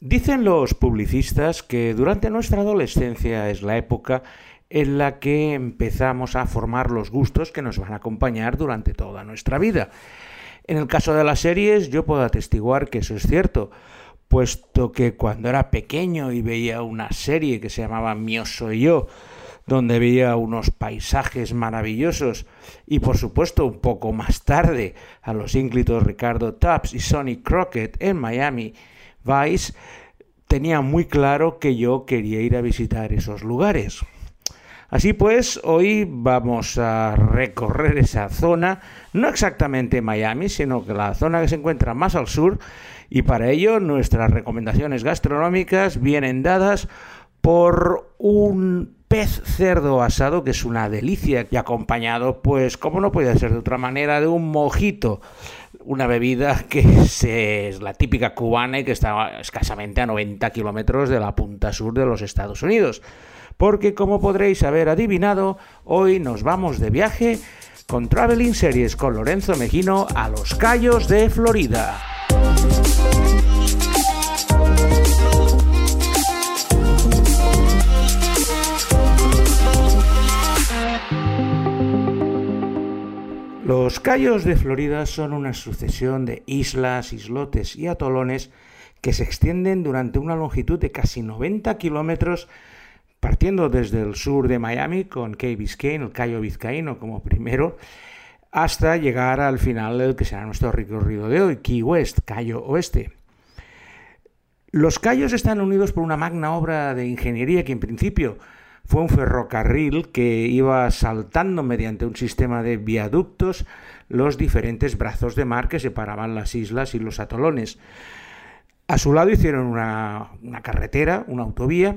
Dicen los publicistas que durante nuestra adolescencia es la época en la que empezamos a formar los gustos que nos van a acompañar durante toda nuestra vida. En el caso de las series yo puedo atestiguar que eso es cierto, puesto que cuando era pequeño y veía una serie que se llamaba Mío soy yo, donde veía unos paisajes maravillosos y por supuesto un poco más tarde a los ínclitos Ricardo Tubbs y Sonny Crockett en Miami Vice, tenía muy claro que yo quería ir a visitar esos lugares. Así pues, hoy vamos a recorrer esa zona, no exactamente Miami, sino que la zona que se encuentra más al sur, y para ello nuestras recomendaciones gastronómicas vienen dadas por un pez cerdo asado, que es una delicia, y acompañado, pues, como no puede ser de otra manera, de un mojito, una bebida que es, la típica cubana y que está escasamente a 90 kilómetros de la punta sur de los Estados Unidos. Porque, como podréis haber adivinado, hoy nos vamos de viaje con Traveling Series con Lorenzo Mejino a los Cayos de Florida. Los Cayos de Florida son una sucesión de islas, islotes y atolones que se extienden durante una longitud de casi 90 kilómetros, partiendo desde el sur de Miami con Key Biscayne, el Cayo Vizcaíno como primero, hasta llegar al final del que será nuestro recorrido de hoy, Key West, Cayo Oeste. Los Cayos están unidos por una magna obra de ingeniería que en principio fue un ferrocarril que iba saltando mediante un sistema de viaductos los diferentes brazos de mar que separaban las islas y los atolones. A su lado hicieron una, carretera, una autovía,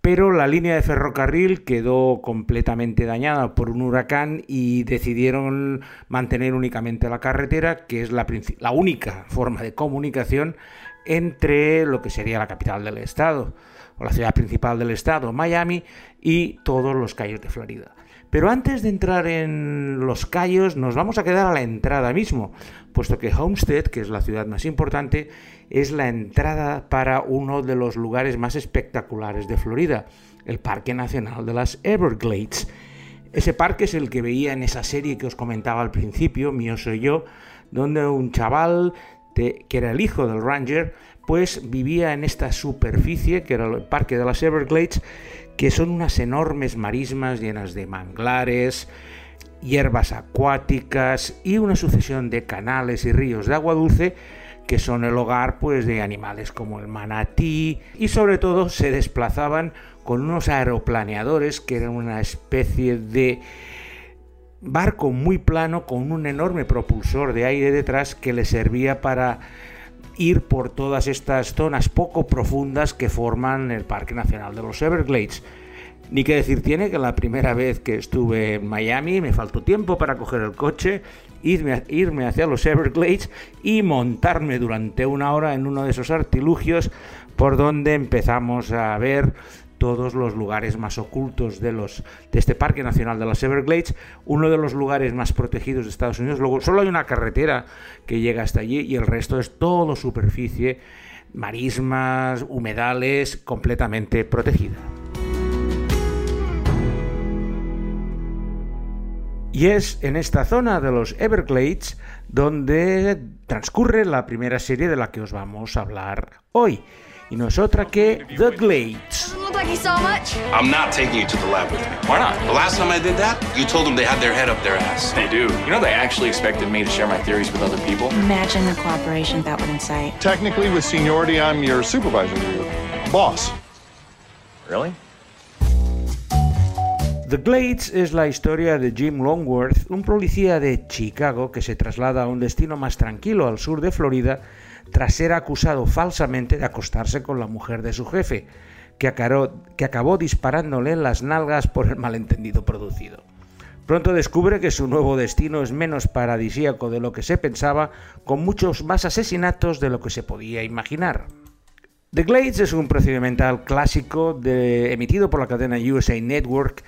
pero la línea de ferrocarril quedó completamente dañada por un huracán y decidieron mantener únicamente la carretera, que es la, única forma de comunicación entre lo que sería la capital del estado o la ciudad principal del estado, Miami, y todos los Cayos de Florida. Pero antes de entrar en los Cayos, nos vamos a quedar a la entrada mismo, puesto que Homestead, que es la ciudad más importante, es la entrada para uno de los lugares más espectaculares de Florida, el Parque Nacional de las Everglades. Ese parque es el que veía en esa serie que os comentaba al principio, Mío Soy Yo, donde un chaval que era el hijo del Ranger pues vivía en esta superficie, que era el Parque de las Everglades, que son unas enormes marismas llenas de manglares, hierbas acuáticas y una sucesión de canales y ríos de agua dulce que son el hogar pues de animales como el manatí y sobre todo se desplazaban con unos aeroplaneadores que eran una especie de barco muy plano con un enorme propulsor de aire detrás que le servía para ir por todas estas zonas poco profundas que forman el Parque Nacional de los Everglades. Ni que decir tiene que la primera vez que estuve en Miami me faltó tiempo para coger el coche, irme, irme hacia los Everglades y montarme durante una hora en uno de esos artilugios por donde empezamos a ver todos los lugares más ocultos de, este Parque Nacional de las Everglades, uno de los lugares más protegidos de Estados Unidos. Luego solo hay una carretera que llega hasta allí y el resto es todo superficie, marismas, humedales, completamente protegida. Y es en esta zona de los Everglades donde transcurre la primera serie de la que os vamos a hablar hoy y no es otra que The Glades. Like saw much. I'm not taking you to the lab with me. Why not? The last time I did that, you told them they had their head up their ass. They do. You know, they actually expected me to share my theories with other people. Imagine the cooperation that would incite. Technically, with seniority, I'm your supervisor, your boss. Really? The Glades es la historia de Jim Longworth, un policía de Chicago que se traslada a un destino más tranquilo al sur de Florida tras ser acusado falsamente de acostarse con la mujer de su jefe, que acabó, disparándole en las nalgas por el malentendido producido. Pronto descubre que su nuevo destino es menos paradisíaco de lo que se pensaba, con muchos más asesinatos de lo que se podía imaginar. The Glades es un procedimental clásico emitido por la cadena USA Network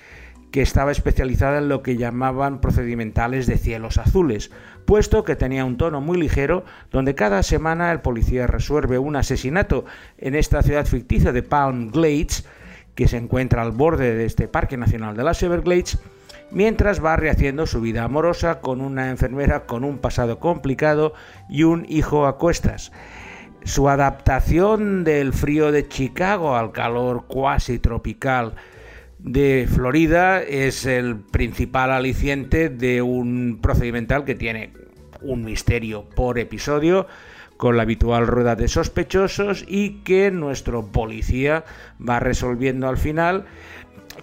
que estaba especializada en lo que llamaban procedimentales de cielos azules, puesto que tenía un tono muy ligero donde cada semana el policía resuelve un asesinato en esta ciudad ficticia de Palm Glades, que se encuentra al borde de este Parque Nacional de las Everglades, mientras va rehaciendo su vida amorosa con una enfermera con un pasado complicado y un hijo a cuestas. Su adaptación del frío de Chicago al calor cuasi tropical de Florida es el principal aliciente de un procedimental que tiene un misterio por episodio con la habitual rueda de sospechosos y que nuestro policía va resolviendo al final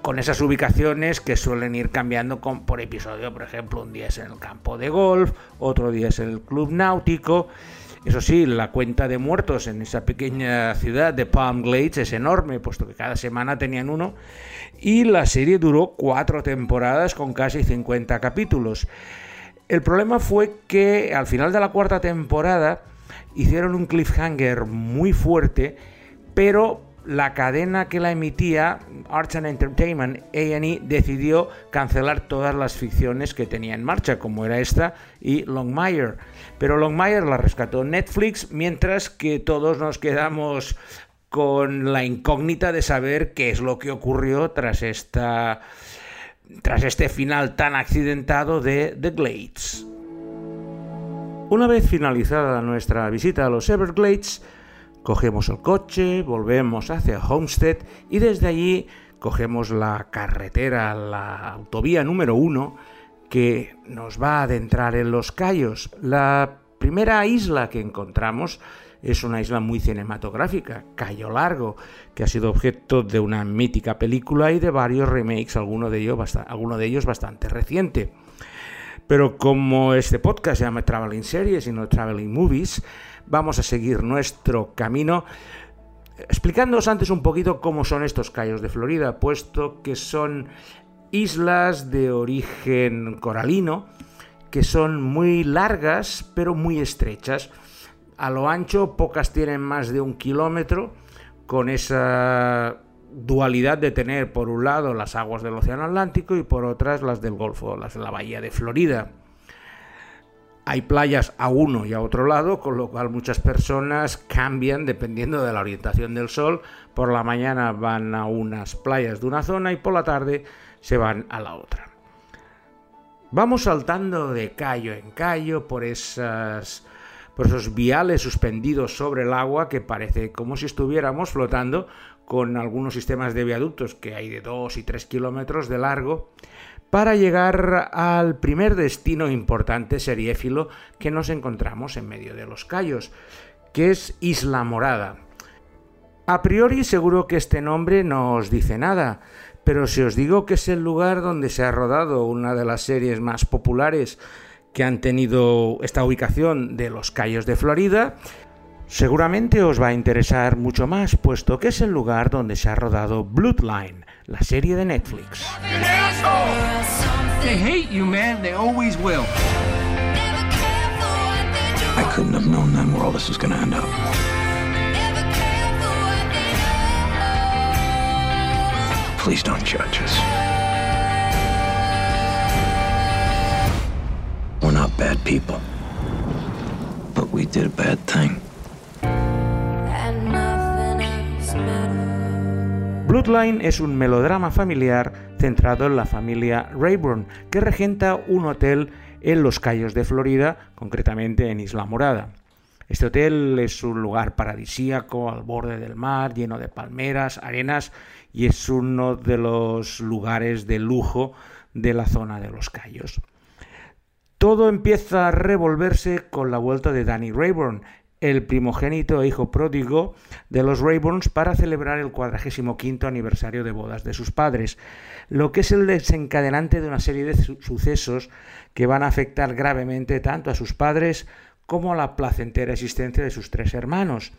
con esas ubicaciones que suelen ir cambiando por episodio. Por ejemplo, un día es en el campo de golf, otro día es en el club náutico. Eso sí, la cuenta de muertos en esa pequeña ciudad de Palm Glades es enorme, puesto que cada semana tenían uno. Y la serie duró cuatro temporadas con casi 50 capítulos. El problema fue que al final de la cuarta temporada hicieron un cliffhanger muy fuerte, pero la cadena que la emitía, Arts and Entertainment, A&E, decidió cancelar todas las ficciones que tenía en marcha, como era esta y Longmire. Pero Longmire la rescató Netflix, mientras que todos nos quedamos con la incógnita de saber qué es lo que ocurrió tras esta tras este final tan accidentado de The Glades. Una vez finalizada nuestra visita a los Everglades, Cogemos el coche, volvemos hacia Homestead y desde allí cogemos la carretera, la autovía número uno que nos va a adentrar en los Cayos. La primera isla que encontramos es una isla muy cinematográfica, Cayo Largo, que ha sido objeto de una mítica película y de varios remakes, alguno de ellos, alguno de ellos bastante reciente. Pero como este podcast se llama Traveling Series y no Traveling Movies, vamos a seguir nuestro camino explicándoos antes un poquito cómo son estos cayos de Florida, puesto que son islas de origen coralino que son muy largas pero muy estrechas. A lo ancho pocas tienen más de un kilómetro con esa dualidad de tener por un lado las aguas del Océano Atlántico y por otras las del Golfo, las de la Bahía de Florida. Hay playas a uno y a otro lado, con lo cual muchas personas cambian dependiendo de la orientación del sol. Por la mañana van a unas playas de una zona y por la tarde se van a la otra. Vamos saltando de callo en callo por esas por esos viales suspendidos sobre el agua que parece como si estuviéramos flotando con algunos sistemas de viaductos que hay de 2 y 3 kilómetros de largo para llegar al primer destino importante seriéfilo que nos encontramos en medio de los Cayos, que es Isla Morada. A priori seguro que este nombre no os dice nada, pero si os digo que es el lugar donde se ha rodado una de las series más populares que han tenido esta ubicación de los Cayos de Florida, seguramente os va a interesar mucho más, puesto que es el lugar donde se ha rodado Bloodline, la serie de Netflix. They hate you, man. They always will. I couldn't have known then where all this was gonna end up. Please don't judge us. We're not bad people. But we did a bad thing. Bloodline es un melodrama familiar centrado en la familia Rayburn, que regenta un hotel en los Cayos de Florida, concretamente en Isla Morada. Este hotel es un lugar paradisíaco al borde del mar, lleno de palmeras, arenas y es uno de los lugares de lujo de la zona de los Cayos. Todo empieza a revolverse con la vuelta de Danny Rayburn, el primogénito e hijo pródigo de los Rayburns para celebrar el 45 aniversario de bodas de sus padres, lo que es el desencadenante de una serie de sucesos que van a afectar gravemente tanto a sus padres como a la placentera existencia de sus tres hermanos.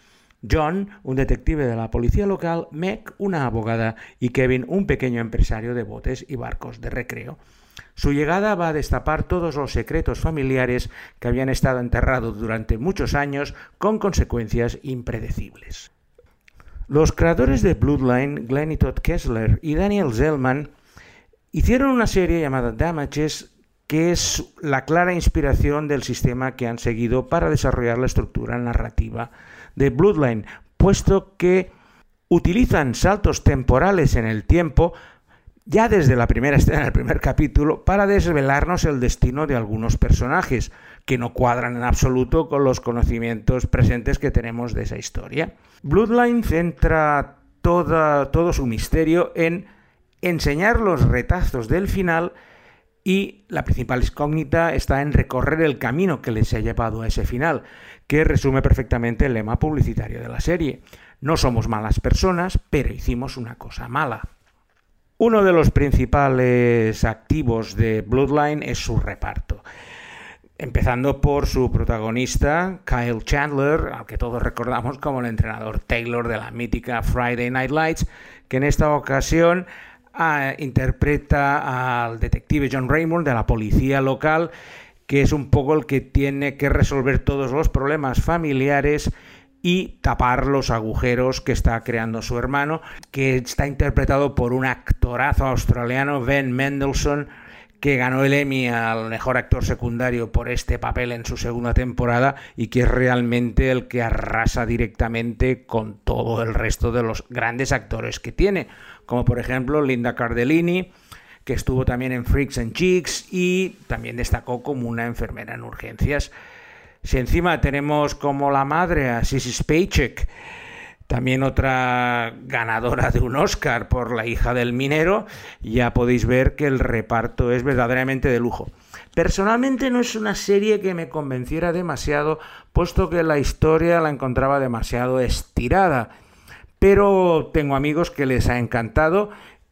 John, un detective de la policía local, Meg, una abogada, y Kevin, un pequeño empresario de botes y barcos de recreo. Su llegada va a destapar todos los secretos familiares que habían estado enterrados durante muchos años con consecuencias impredecibles. Los creadores de Bloodline, Glenn Todd Kessler y Daniel Zellman, Hicieron una serie llamada Damages que es la clara inspiración del sistema que han seguido para desarrollar la estructura narrativa de Bloodline, puesto que utilizan saltos temporales en el tiempo ya desde la primera escena, el primer capítulo, para desvelarnos el destino de algunos personajes que no cuadran en absoluto con los conocimientos presentes que tenemos de esa historia. Bloodline centra todo su misterio en enseñar los retazos del final y la principal incógnita está en recorrer el camino que les ha llevado a ese final, que resume perfectamente el lema publicitario de la serie. No somos malas personas, pero hicimos una cosa mala. Uno de los principales activos de Bloodline es su reparto. Empezando por su protagonista, Kyle Chandler, al que todos recordamos como el entrenador Taylor de la mítica Friday Night Lights, que en esta ocasión interpreta al detective John Raymond de la policía local, que es un poco el que tiene que resolver todos los problemas familiares y tapar los agujeros que está creando su hermano, que está interpretado por un actorazo australiano, Ben Mendelssohn, que ganó el Emmy al mejor actor secundario por este papel en su segunda temporada y que es realmente el que arrasa directamente con todo el resto de los grandes actores que tiene como por ejemplo Linda Cardellini, que estuvo también en Freaks and Chicks y también destacó como una enfermera en urgencias. Si encima tenemos como la madre a Sissy Spacek, también otra ganadora de un Oscar por La hija del minero, ya podéis ver que el reparto es verdaderamente de lujo. Personalmente no es una serie que me convenciera demasiado, puesto que la historia la encontraba demasiado estirada pero tengo amigos que les ha encantado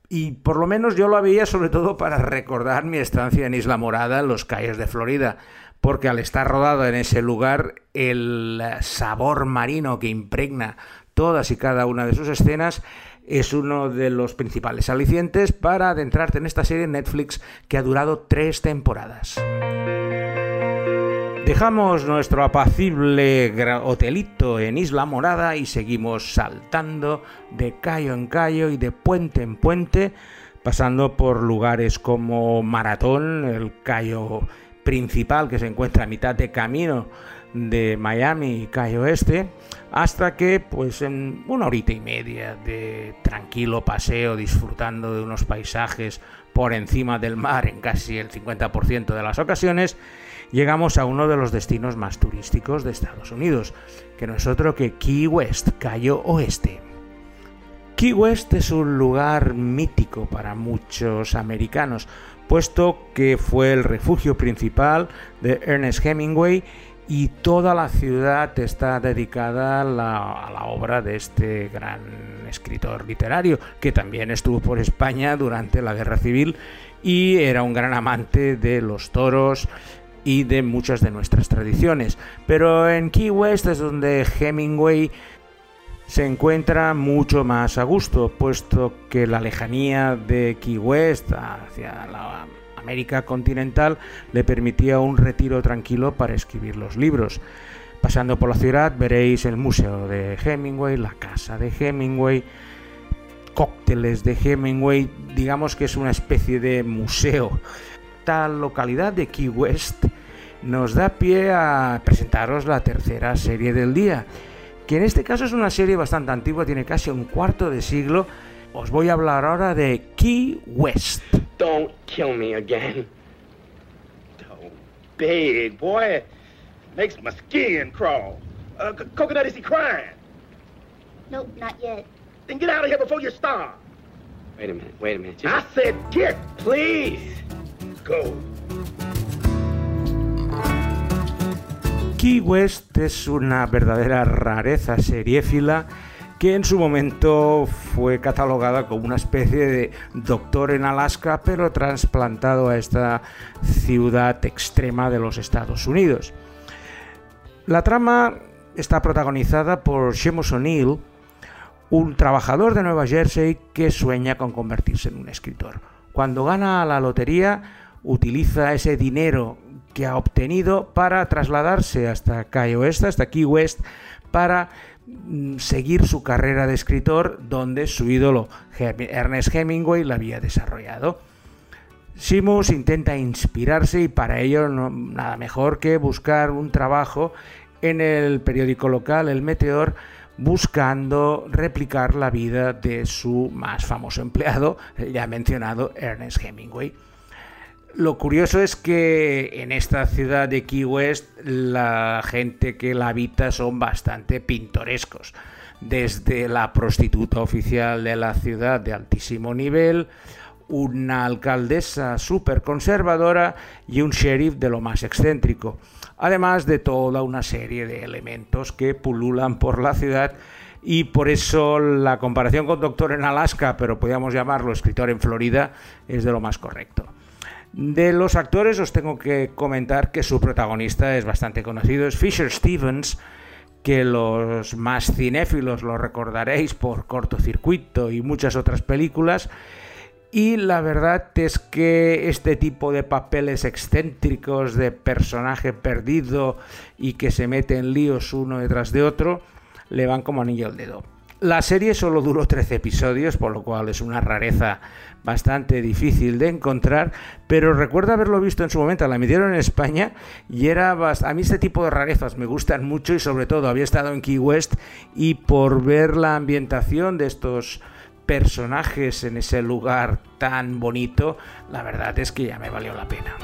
y por lo menos yo lo veía sobre todo para recordar mi estancia en Isla Morada, en los calles de Florida, porque al estar rodado en ese lugar, el sabor marino que impregna todas y cada una de sus escenas es uno de los principales alicientes para adentrarte en esta serie Netflix que ha durado tres temporadas. Dejamos nuestro apacible hotelito en Isla Morada y seguimos saltando de callo en callo y de puente en puente, pasando por lugares como Maratón, el callo principal que se encuentra a mitad de camino de Miami y Cayo Este, hasta que pues en una horita y media de tranquilo paseo disfrutando de unos paisajes por encima del mar en casi el 50% de las ocasiones, llegamos a uno de los destinos más turísticos de Estados Unidos, que no es otro que Key West, Cayo Oeste. Key West es un lugar mítico para muchos americanos, puesto que fue el refugio principal de Ernest Hemingway y toda la ciudad está dedicada a la, a la, obra de este gran escritor literario, que también estuvo por España durante la Guerra Civil y era un gran amante de los toros, y de muchas de nuestras tradiciones. Pero en Key West es donde Hemingway se encuentra mucho más a gusto, puesto que la lejanía de Key West hacia la América continental le permitía un retiro tranquilo para escribir los libros. Pasando por la ciudad veréis el museo de Hemingway, la casa de Hemingway, cócteles de Hemingway, digamos que es una especie de museo. Esta localidad de Key West nos da pie a presentaros la tercera serie del día, que en este caso es una serie bastante antigua, tiene casi un cuarto de siglo. Os voy a hablar ahora de Key West. Don't kill me again. Oh, big boy, makes my skin crawl. Uh, Coconut, is he crying? Nope, not yet. Then get out of here before you starve. Wait a minute, wait a minute. I said get, please. Go. Key West es una verdadera rareza seriéfila que en su momento fue catalogada como una especie de doctor en Alaska, pero trasplantado a esta ciudad extrema de los Estados Unidos. La trama está protagonizada por Seamus O'Neill, un trabajador de Nueva Jersey que sueña con convertirse en un escritor. Cuando gana la lotería, utiliza ese dinero que ha obtenido para trasladarse hasta Cayo Oeste, hasta Key West, para mm, seguir su carrera de escritor donde su ídolo Ernest Hemingway la había desarrollado. Simus intenta inspirarse y para ello nada mejor que buscar un trabajo en el periódico local, El Meteor, buscando replicar la vida de su más famoso empleado, ya mencionado Ernest Hemingway. Lo curioso es que en esta ciudad de Key West la gente que la habita son bastante pintorescos, desde la prostituta oficial de la ciudad de altísimo nivel, una alcaldesa súper conservadora y un sheriff de lo más excéntrico, además de toda una serie de elementos que pululan por la ciudad y por eso la comparación con Doctor en Alaska, pero podríamos llamarlo escritor en Florida, es de lo más correcto. De los actores os tengo que comentar que su protagonista es bastante conocido, es Fisher Stevens, que los más cinéfilos lo recordaréis por cortocircuito y muchas otras películas. Y la verdad es que este tipo de papeles excéntricos de personaje perdido y que se mete en líos uno detrás de otro, le van como anillo al dedo. La serie solo duró 13 episodios, por lo cual es una rareza bastante difícil de encontrar, pero recuerdo haberlo visto en su momento, la emitieron en España y era a mí este tipo de rarezas me gustan mucho y sobre todo había estado en Key West y por ver la ambientación de estos personajes en ese lugar tan bonito, la verdad es que ya me valió la pena.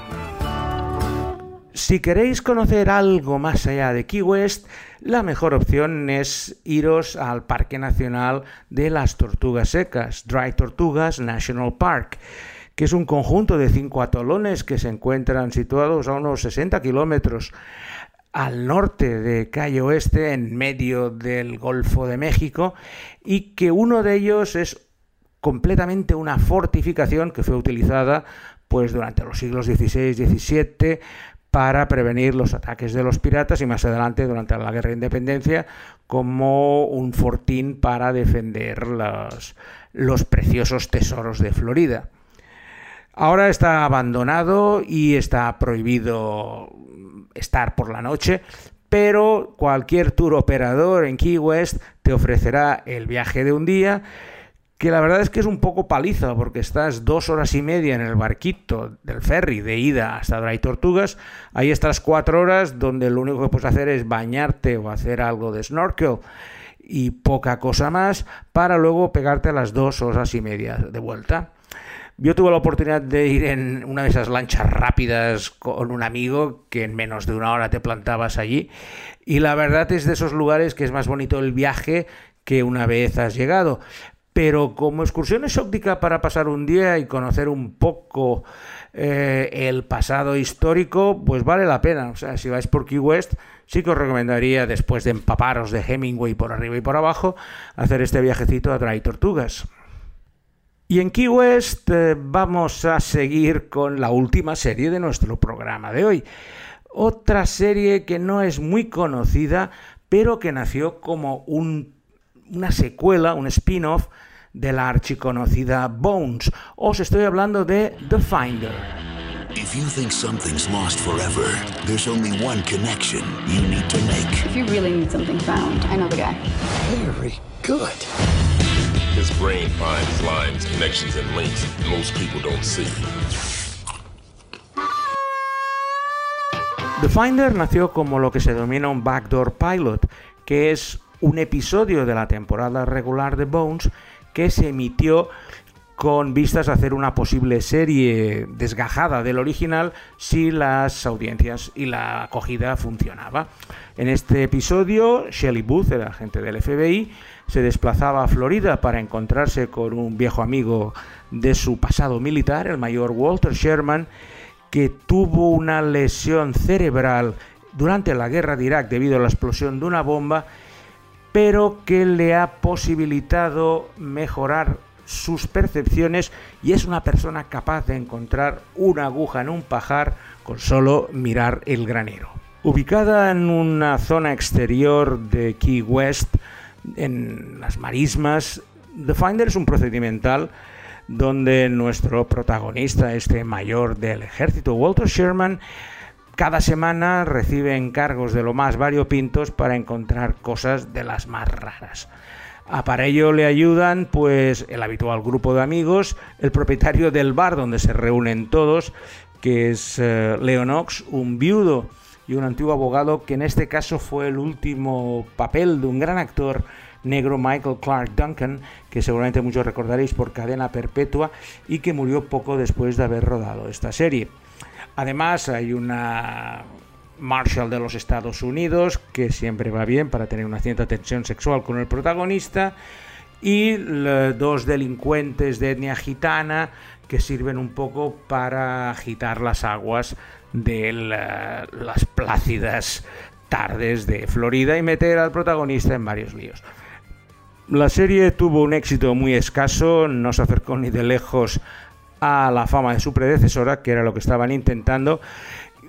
Si queréis conocer algo más allá de Key West, la mejor opción es iros al Parque Nacional de las Tortugas Secas, Dry Tortugas National Park, que es un conjunto de cinco atolones que se encuentran situados a unos 60 kilómetros al norte de Cayo Oeste, en medio del Golfo de México, y que uno de ellos es completamente una fortificación que fue utilizada pues durante los siglos XVI XVII para prevenir los ataques de los piratas y más adelante durante la Guerra de Independencia como un fortín para defender los, preciosos tesoros de Florida. Ahora está abandonado y está prohibido estar por la noche, pero cualquier tour operador en Key West te ofrecerá el viaje de un día que la verdad es que es un poco paliza porque estás dos horas y media en el barquito del ferry de ida hasta Dry Tortugas, ahí estás cuatro horas donde lo único que puedes hacer es bañarte o hacer algo de snorkel y poca cosa más para luego pegarte a las dos horas y media de vuelta. Yo tuve la oportunidad de ir en una de esas lanchas rápidas con un amigo que en menos de una hora te plantabas allí y la verdad es de esos lugares que es más bonito el viaje que una vez has llegado pero como excursión exótica para pasar un día y conocer un poco eh, el pasado histórico, pues vale la pena. O sea, si vais por Key West, sí que os recomendaría, después de empaparos de Hemingway por arriba y por abajo, hacer este viajecito a Dry Tortugas. Y en Key West eh, vamos a seguir con la última serie de nuestro programa de hoy. Otra serie que no es muy conocida, pero que nació como una secuela, un spin-off de la archiconocida Bones. Os estoy hablando de The Finder. If you think something's lost forever, there's only one connection you need to make. If you really need something found, I know the guy. Very good. His brain finds lines, connections, and links most people don't see. The Finder nació como lo que se denomina un backdoor pilot, que es un episodio de la temporada regular de Bones que se emitió con vistas a hacer una posible serie desgajada del original si las audiencias y la acogida funcionaba. En este episodio, Shelley Booth, el agente del FBI, se desplazaba a Florida para encontrarse con un viejo amigo de su pasado militar, el mayor Walter Sherman, que tuvo una lesión cerebral durante la guerra de Irak debido a la explosión de una bomba pero que le ha posibilitado mejorar sus percepciones y es una persona capaz de encontrar una aguja en un pajar con solo mirar el granero. Ubicada en una zona exterior de Key West, en las marismas, The Finder es un procedimental donde nuestro protagonista, este mayor del ejército, Walter Sherman, cada semana recibe encargos de lo más variopintos para encontrar cosas de las más raras. para ello le ayudan pues el habitual grupo de amigos, el propietario del bar donde se reúnen todos, que es eh, Leonox, un viudo y un antiguo abogado que en este caso fue el último papel de un gran actor negro Michael Clark Duncan, que seguramente muchos recordaréis por cadena perpetua y que murió poco después de haber rodado esta serie. Además hay una Marshall de los Estados Unidos, que siempre va bien para tener una cierta tensión sexual con el protagonista, y dos delincuentes de etnia gitana que sirven un poco para agitar las aguas de las plácidas tardes de Florida y meter al protagonista en varios líos. La serie tuvo un éxito muy escaso, no se acercó ni de lejos a la fama de su predecesora, que era lo que estaban intentando,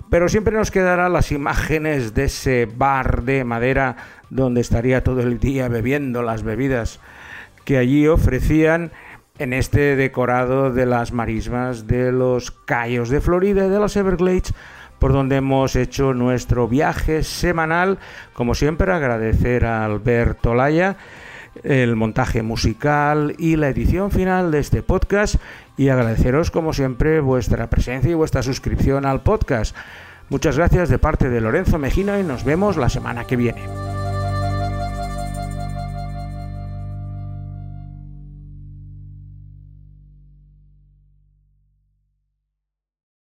pero siempre nos quedarán las imágenes de ese bar de madera donde estaría todo el día bebiendo las bebidas que allí ofrecían en este decorado de las marismas de los Cayos de Florida y de los Everglades por donde hemos hecho nuestro viaje semanal. Como siempre, agradecer a Alberto Laya el montaje musical y la edición final de este podcast y agradeceros como siempre vuestra presencia y vuestra suscripción al podcast. Muchas gracias de parte de Lorenzo Mejino y nos vemos la semana que viene.